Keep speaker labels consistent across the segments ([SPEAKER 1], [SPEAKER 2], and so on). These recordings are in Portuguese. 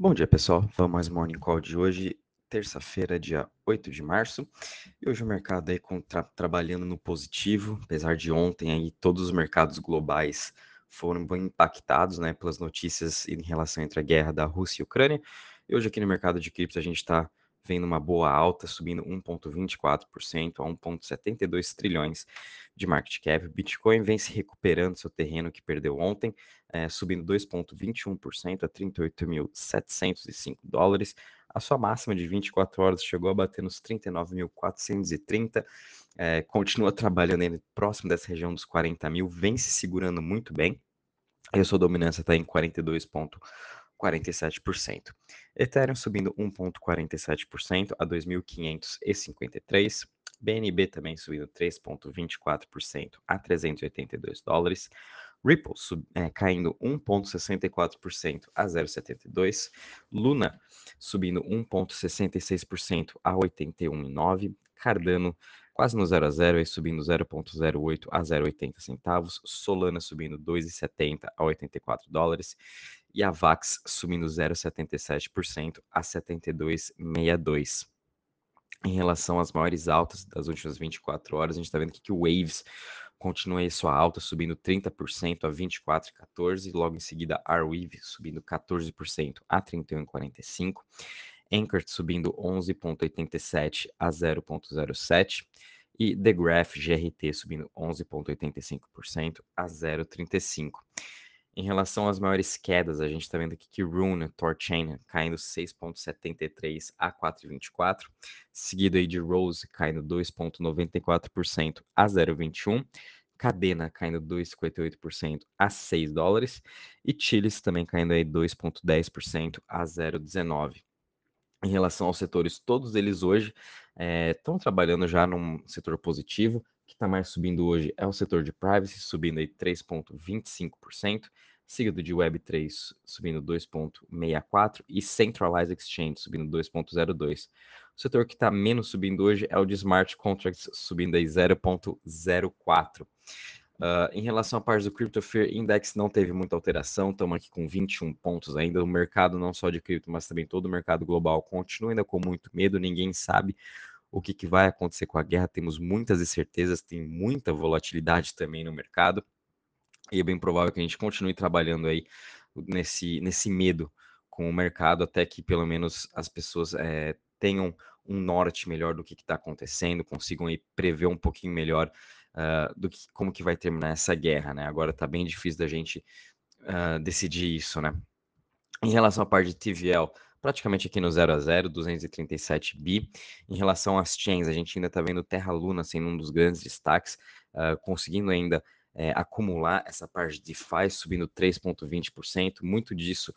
[SPEAKER 1] Bom dia, pessoal. Vamos mais Morning Call de hoje, terça-feira, dia 8 de março. E hoje o mercado aí tra trabalhando no positivo, apesar de ontem aí todos os mercados globais foram bem impactados, né, pelas notícias em relação entre a guerra da Rússia e Ucrânia. E hoje aqui no mercado de cripto a gente está vendo uma boa alta, subindo 1,24% a 1,72 trilhões de market cap. Bitcoin vem se recuperando seu terreno que perdeu ontem, é, subindo 2,21% a 38.705 dólares. A sua máxima de 24 horas chegou a bater nos 39.430. É, continua trabalhando próximo dessa região dos 40 mil, vem se segurando muito bem. E a sua dominância está em 42,47%. Ethereum subindo 1,47% a 2.553. BNB também subindo 3,24% a 382 dólares. Ripple sub, é, caindo 1,64% a 0,72. Luna subindo 1,66% a 81,9. Cardano quase no 0 a 0, aí subindo 0,08 a 0,80 centavos. Solana subindo 2,70 a 84 dólares e a VAX subindo 0,77% a 72,62. Em relação às maiores altas das últimas 24 horas, a gente está vendo aqui que o Waves continua aí sua alta, subindo 30% a 24,14, logo em seguida a Arweave subindo 14% a 31,45, Anchor subindo 11,87 a 0,07 e The Graph GRT subindo 11,85% a 0,35. Em relação às maiores quedas, a gente está vendo aqui que Rune, Torchain, caindo 6,73 a 4,24, seguido aí de Rose caindo 2,94% a 0,21, Cadena caindo 2,58% a 6 dólares e Chiles também caindo aí 2,10% a 0,19. Em relação aos setores, todos eles hoje estão eh, trabalhando já num setor positivo, que está mais subindo hoje é o setor de privacy, subindo aí 3,25%, seguido de Web3 subindo 2,64% e Centralized Exchange subindo 2,02%. O setor que está menos subindo hoje é o de Smart Contracts, subindo aí 0,04%. Uh, em relação à parte do Crypto Fear Index, não teve muita alteração, estamos aqui com 21 pontos ainda. O mercado, não só de cripto, mas também todo o mercado global, continua ainda com muito medo, ninguém sabe o que, que vai acontecer com a guerra. Temos muitas incertezas, tem muita volatilidade também no mercado. E é bem provável que a gente continue trabalhando aí nesse, nesse medo com o mercado até que pelo menos as pessoas é, tenham um norte melhor do que está acontecendo, consigam aí prever um pouquinho melhor uh, do que como que vai terminar essa guerra, né? Agora está bem difícil da gente uh, decidir isso, né? Em relação à parte de TVL, praticamente aqui no 0 a 0, 237 bi. Em relação às chains, a gente ainda está vendo Terra Luna sendo um dos grandes destaques, uh, conseguindo ainda é, acumular essa parte de DeFi subindo 3,20%. Muito disso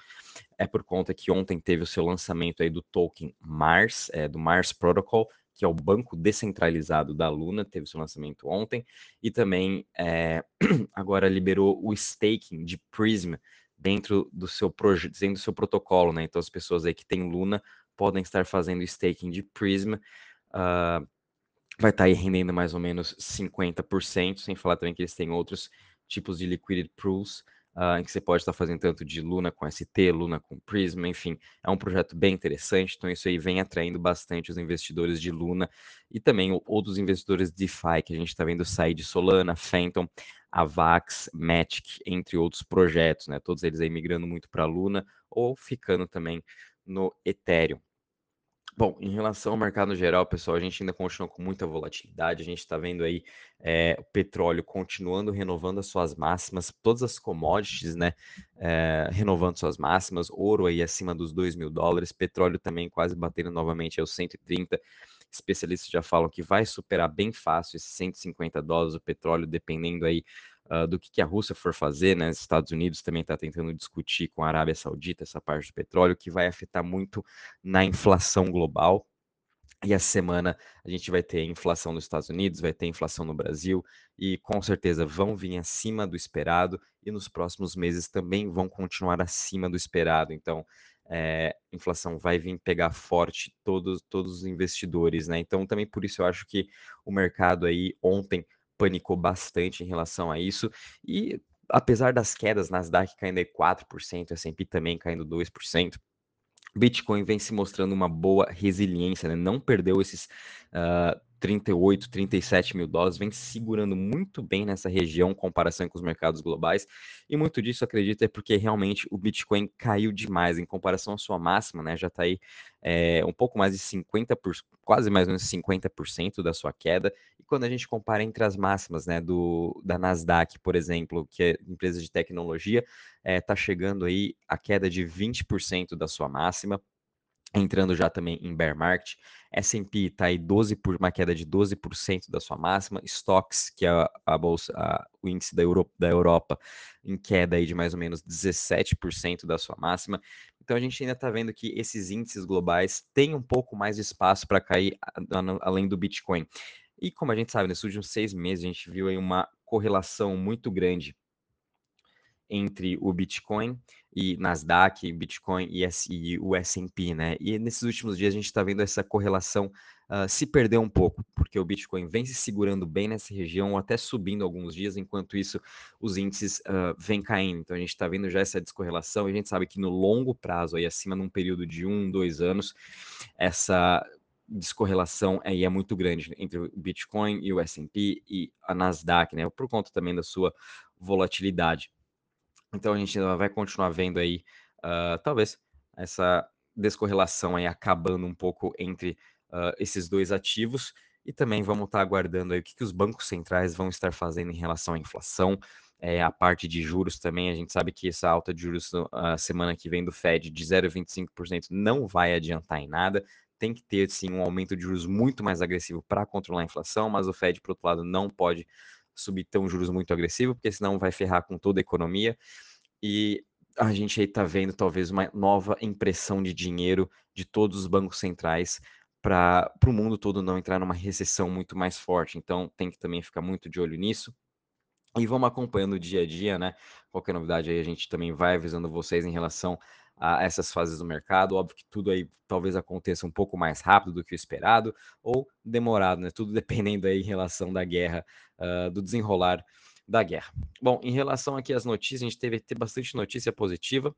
[SPEAKER 1] é por conta que ontem teve o seu lançamento aí do token Mars, é, do Mars Protocol, que é o banco descentralizado da Luna, teve seu lançamento ontem, e também é, agora liberou o staking de Prism, dentro do seu projeto, dentro do seu protocolo, né? Então as pessoas aí que têm Luna podem estar fazendo staking de Prism. Uh, vai estar tá aí rendendo mais ou menos 50%, sem falar também que eles têm outros tipos de liquidity pools, uh, em que você pode estar fazendo tanto de Luna com ST, Luna com Prism, enfim, é um projeto bem interessante, então isso aí vem atraindo bastante os investidores de Luna e também outros investidores de DeFi que a gente está vendo sair de Solana, Phantom, Avax, Matic, entre outros projetos, né? Todos eles aí migrando muito para Luna ou ficando também no Ethereum. Bom, em relação ao mercado geral, pessoal, a gente ainda continua com muita volatilidade. A gente está vendo aí é, o petróleo continuando renovando as suas máximas, todas as commodities, né, é, renovando suas máximas, ouro aí acima dos 2 mil dólares, petróleo também quase batendo novamente aos 130. Especialistas já falam que vai superar bem fácil esses 150 dólares o petróleo, dependendo aí uh, do que, que, a Rússia for fazer, né? Os Estados Unidos também está tentando discutir com a Arábia Saudita essa parte do petróleo, que vai afetar muito na inflação global. E essa semana a gente vai ter inflação nos Estados Unidos, vai ter inflação no Brasil, e com certeza vão vir acima do esperado, e nos próximos meses também vão continuar acima do esperado. Então, é, inflação vai vir pegar forte todos, todos os investidores, né? Então, também por isso eu acho que o mercado aí ontem panicou bastante em relação a isso. E apesar das quedas, Nasdaq caindo aí 4%, S&P também caindo 2%, Bitcoin vem se mostrando uma boa resiliência, né? Não perdeu esses uh, 38, 37 mil dólares, vem segurando muito bem nessa região em comparação com os mercados globais. E muito disso, acredito, é porque realmente o Bitcoin caiu demais em comparação à sua máxima, né? Já está aí é, um pouco mais de 50%, por, quase mais ou menos 50% da sua queda. E quando a gente compara entre as máximas, né, do, da Nasdaq, por exemplo, que é empresa de tecnologia, está é, chegando aí a queda de 20% da sua máxima entrando já também em bear market. S&P está aí 12 por uma queda de 12% da sua máxima. Stocks, que é a, a bolsa, a, o índice da Europa, da Europa, em queda aí de mais ou menos 17% da sua máxima. Então a gente ainda está vendo que esses índices globais têm um pouco mais de espaço para cair além do Bitcoin. E como a gente sabe, nesses últimos seis meses a gente viu aí uma correlação muito grande entre o Bitcoin e Nasdaq, Bitcoin e, o S&P, né? E nesses últimos dias a gente está vendo essa correlação uh, se perder um pouco, porque o Bitcoin vem se segurando bem nessa região, até subindo alguns dias, enquanto isso os índices uh, vêm caindo. Então a gente está vendo já essa descorrelação e a gente sabe que no longo prazo, aí acima num período de um, dois anos, essa descorrelação aí é muito grande entre o Bitcoin e o S&P e a Nasdaq, né? Por conta também da sua volatilidade. Então a gente ainda vai continuar vendo aí, uh, talvez, essa descorrelação aí acabando um pouco entre uh, esses dois ativos. E também vamos estar aguardando aí o que, que os bancos centrais vão estar fazendo em relação à inflação, é, a parte de juros também. A gente sabe que essa alta de juros a semana que vem do Fed de 0,25% não vai adiantar em nada. Tem que ter sim um aumento de juros muito mais agressivo para controlar a inflação, mas o Fed, por outro lado, não pode subir tão juros muito agressivo, porque senão vai ferrar com toda a economia. E a gente aí está vendo talvez uma nova impressão de dinheiro de todos os bancos centrais para o mundo todo não entrar numa recessão muito mais forte. Então tem que também ficar muito de olho nisso. E vamos acompanhando o dia a dia, né? Qualquer novidade aí a gente também vai avisando vocês em relação a essas fases do mercado. Óbvio que tudo aí talvez aconteça um pouco mais rápido do que o esperado ou demorado, né? Tudo dependendo aí em relação da guerra, uh, do desenrolar da guerra. Bom, em relação aqui às notícias, a gente teve ter bastante notícia positiva.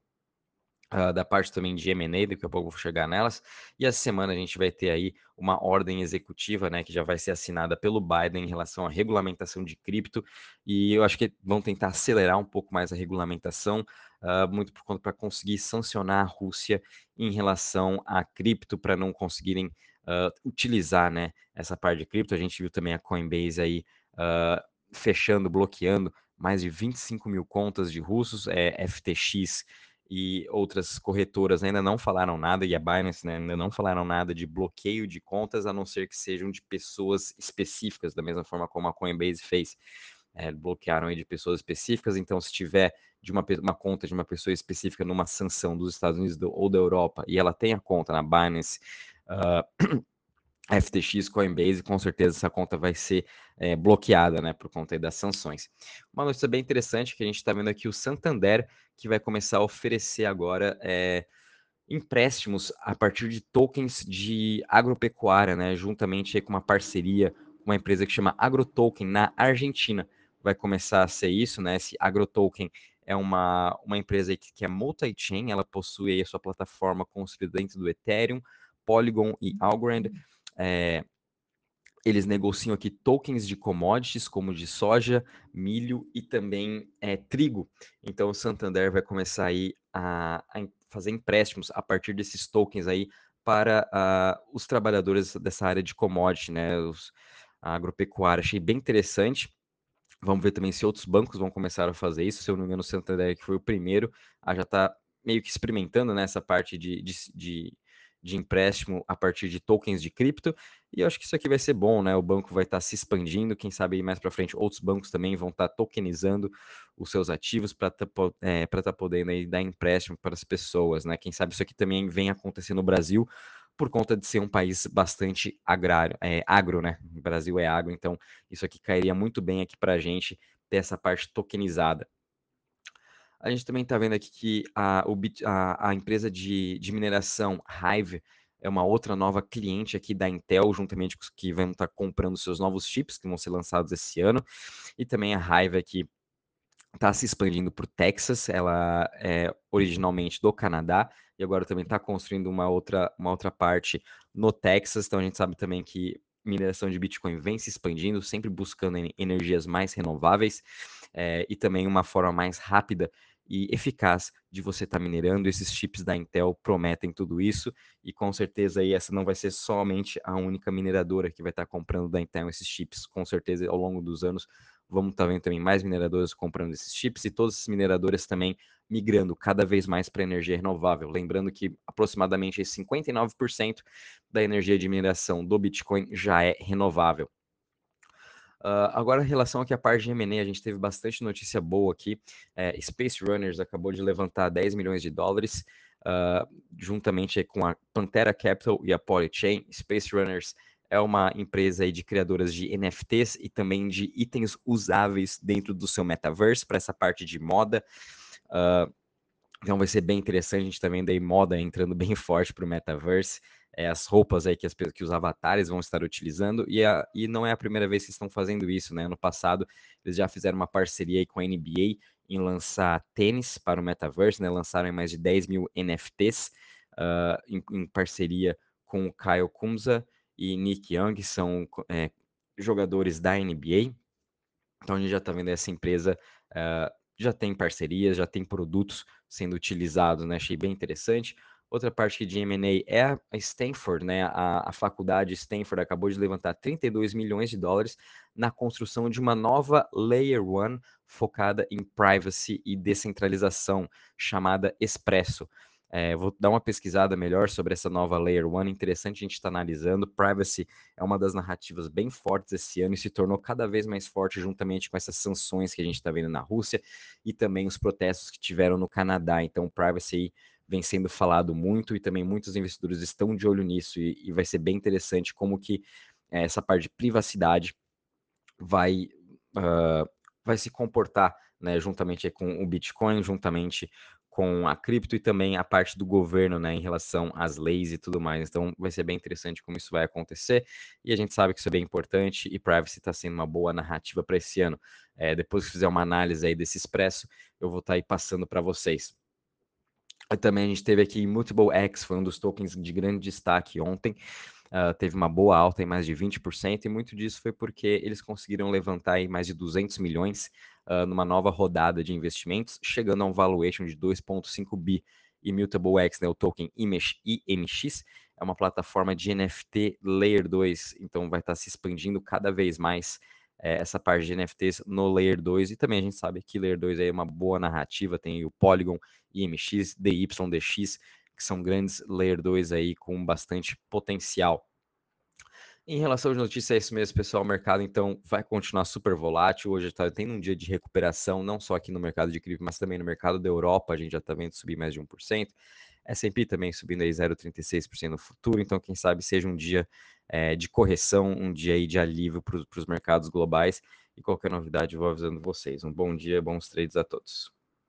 [SPEAKER 1] Uh, da parte também de M&A, daqui a pouco eu vou chegar nelas. E essa semana a gente vai ter aí uma ordem executiva, né, que já vai ser assinada pelo Biden em relação à regulamentação de cripto. E eu acho que vão tentar acelerar um pouco mais a regulamentação, uh, muito por conta para conseguir sancionar a Rússia em relação a cripto, para não conseguirem uh, utilizar, né, essa parte de cripto. A gente viu também a Coinbase aí fechando, bloqueando mais de 25 mil contas de russos, é, FTX e outras corretoras ainda não falaram nada, e a Binance né, ainda não falaram nada de bloqueio de contas, a não ser que sejam de pessoas específicas, da mesma forma como a Coinbase fez. É, bloquearam aí de pessoas específicas, então se tiver de uma, uma conta de uma pessoa específica numa sanção dos Estados Unidos do, ou da Europa e ela tem a conta na Binance, uh, FTX, Coinbase, com certeza essa conta vai ser é, bloqueada, né, por conta das sanções. Uma notícia bem interessante que a gente está vendo aqui o Santander que vai começar a oferecer agora é, empréstimos a partir de tokens de agropecuária, né, juntamente com uma parceria com uma empresa que chama AgroToken na Argentina. Vai começar a ser isso, né? Esse AgroToken é uma, uma empresa que, que é multi-chain, ela possui a sua plataforma construída dentro do Ethereum, Polygon e Algorand. É, eles negociam aqui tokens de commodities, como de soja, milho e também é, trigo. Então, o Santander vai começar aí a, a, fazer empréstimos a partir desses tokens aí para uh, os trabalhadores dessa área de commodity, né, os, a agropecuária. Achei bem interessante. Vamos ver também se outros bancos vão começar a fazer isso. Se eu não me engano, o Santander que foi o primeiro a já estar tá meio que experimentando nessa né, parte de, de, de de empréstimo a partir de tokens de cripto. E eu acho que isso aqui vai ser bom, né? O banco vai estar tá se expandindo, quem sabe mais para frente outros bancos também vão estar tá tokenizando os seus ativos para estar tá, é, tá podendo aí dar empréstimo para as pessoas, né? Quem sabe isso aqui também vem acontecer no Brasil por conta de ser um país bastante agrário, é, agro, né? O Brasil é agro, então isso aqui cairia muito bem aqui para a gente ter essa parte tokenizada. A gente também está vendo aqui que a, a, a empresa de, de, mineração Hive é uma outra nova cliente aqui da Intel, juntamente com os que vão estar tá comprando seus novos chips que vão ser lançados esse ano. E também a Hive aqui está se expandindo para o Texas, ela é originalmente do Canadá e agora também está construindo uma outra, uma outra parte no Texas. Então a gente sabe também que mineração de Bitcoin vem se expandindo, sempre buscando energias mais renováveis é, e também uma forma mais rápida e eficaz de você estar tá minerando. Esses chips da Intel prometem tudo isso e com certeza aí essa não vai ser somente a única mineradora que vai estar tá comprando da Intel esses chips. Com certeza ao longo dos anos vamos estar tá vendo também mais mineradoras comprando esses chips e todas as mineradoras também migrando cada vez mais para energia renovável. Lembrando que aproximadamente 59% da energia de mineração do Bitcoin já é renovável. Uh, agora, em relação aqui à parte de M&A, a gente teve bastante notícia boa aqui. É, Space Runners acabou de levantar 10 milhões de dólares, uh, juntamente com a Pantera Capital e a Polychain. Space Runners é uma empresa de criadoras de NFTs e também de itens usáveis dentro do seu metaverse, para essa parte de moda. Uh, então vai ser bem interessante, a gente também tá daí moda entrando bem forte para o metaverse é, as roupas aí que, as, que os avatares vão estar utilizando, e, a, e não é a primeira vez que estão fazendo isso, né? No passado, eles já fizeram uma parceria aí com a NBA em lançar tênis para o metaverse, né? Lançaram mais de 10 mil NFTs uh, em, em, parceria com o Kyle Kumza e Nick Young, que são é, jogadores da NBA. Então a gente já está vendo essa empresa uh, já tem parcerias, já tem produtos sendo utilizados, né? Achei bem interessante. Outra parte de M&A é a Stanford, né? A, a faculdade Stanford acabou de levantar 32 milhões de dólares na construção de uma nova Layer One focada em privacy e descentralização, chamada Expresso. É, vou dar uma pesquisada melhor sobre essa nova Layer One, interessante a gente estar tá analisando. Privacy é uma das narrativas bem fortes esse ano e se tornou cada vez mais forte juntamente com essas sanções que a gente está vendo na Rússia e também os protestos que tiveram no Canadá. Então, privacy vem sendo falado muito e também muitos investidores estão de olho nisso e, e vai ser bem interessante como que é, essa parte de privacidade vai, uh, vai se comportar né, juntamente com o Bitcoin, juntamente com a cripto e também a parte do governo, né, em relação às leis e tudo mais. Então, vai ser bem interessante como isso vai acontecer. E a gente sabe que isso é bem importante e privacy está sendo uma boa narrativa para esse ano. É, depois que fizer uma análise aí desse expresso, eu vou estar tá aí passando para vocês. Também a gente teve aqui Multiple X, foi um dos tokens de grande destaque ontem. Uh, teve uma boa alta em mais de 20%, e muito disso foi porque eles conseguiram levantar aí mais de 200 milhões uh, numa nova rodada de investimentos, chegando a um valuation de 2,5 bi. Immutable X, né, o token IMX, é uma plataforma de NFT Layer 2, então vai estar se expandindo cada vez mais é, essa parte de NFTs no Layer 2, e também a gente sabe que Layer 2 é uma boa narrativa, tem o Polygon, IMX, DYDX, que são grandes Layer 2 aí com bastante potencial. Em relação às notícias, é isso mesmo, pessoal. O mercado, então, vai continuar super volátil. Hoje está tendo um dia de recuperação, não só aqui no mercado de cripto, mas também no mercado da Europa. A gente já está vendo subir mais de 1%. S&P também subindo aí 0,36% no futuro. Então, quem sabe seja um dia é, de correção, um dia aí de alívio para os mercados globais. E qualquer novidade, vou avisando vocês. Um bom dia, bons trades a todos.